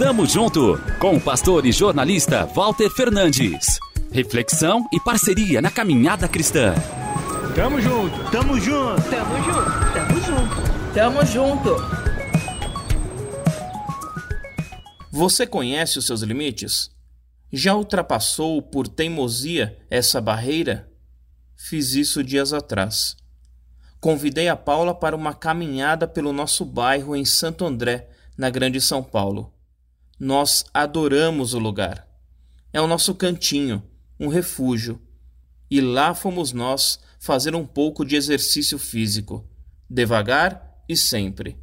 Tamo junto com o pastor e jornalista Walter Fernandes. Reflexão e parceria na caminhada cristã. Tamo junto, tamo junto, tamo junto, tamo junto, tamo junto. Você conhece os seus limites? Já ultrapassou por teimosia essa barreira? Fiz isso dias atrás. Convidei a Paula para uma caminhada pelo nosso bairro em Santo André, na Grande São Paulo. Nós adoramos o lugar. É o nosso cantinho, um refúgio. E lá fomos nós fazer um pouco de exercício físico, devagar e sempre.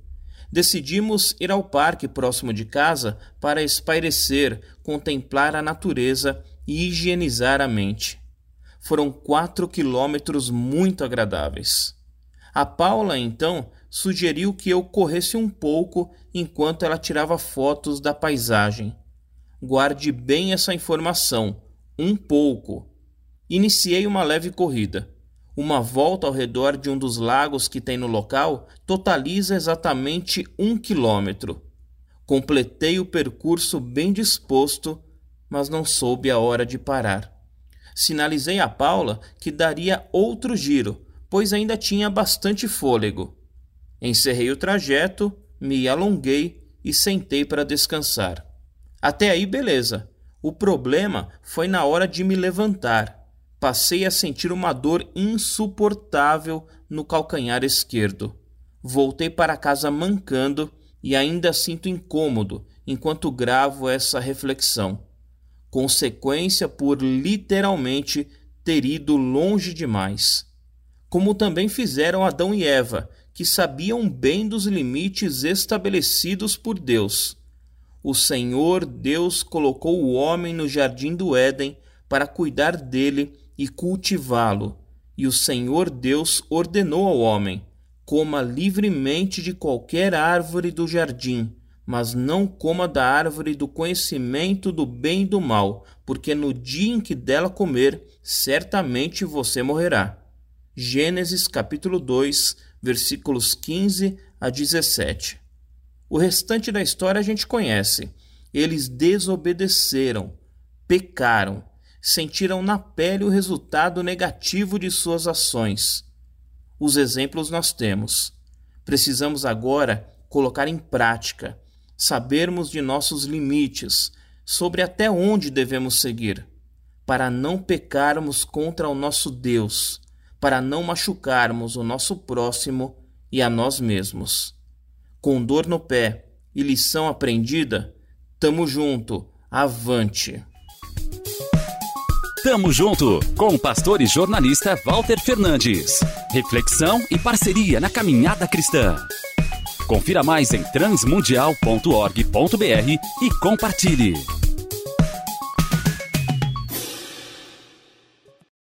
Decidimos ir ao parque próximo de casa para espairecer, contemplar a natureza e higienizar a mente. Foram quatro quilômetros muito agradáveis. A Paula, então, sugeriu que eu corresse um pouco enquanto ela tirava fotos da paisagem. Guarde bem essa informação, um pouco. Iniciei uma leve corrida. Uma volta ao redor de um dos lagos que tem no local totaliza exatamente um quilômetro. Completei o percurso bem disposto, mas não soube a hora de parar. Sinalizei a Paula que daria outro giro, pois ainda tinha bastante fôlego. Encerrei o trajeto, me alonguei e sentei para descansar. Até aí, beleza. O problema foi na hora de me levantar. Passei a sentir uma dor insuportável no calcanhar esquerdo. Voltei para casa mancando e ainda sinto incômodo enquanto gravo essa reflexão. Consequência por literalmente ter ido longe demais. Como também fizeram Adão e Eva, que sabiam bem dos limites estabelecidos por Deus. O Senhor Deus colocou o homem no jardim do Éden para cuidar dele e cultivá-lo. E o Senhor Deus ordenou ao homem: coma livremente de qualquer árvore do jardim, mas não coma da árvore do conhecimento do bem e do mal, porque no dia em que dela comer, certamente você morrerá. Gênesis capítulo 2, versículos 15 a 17. O restante da história a gente conhece. Eles desobedeceram, pecaram, sentiram na pele o resultado negativo de suas ações. Os exemplos nós temos. Precisamos agora colocar em prática, sabermos de nossos limites, sobre até onde devemos seguir, para não pecarmos contra o nosso Deus para não machucarmos o nosso próximo e a nós mesmos. Com dor no pé e lição aprendida, tamo junto, avante. Tamo junto com o pastor e jornalista Walter Fernandes. Reflexão e parceria na caminhada cristã. Confira mais em transmundial.org.br e compartilhe.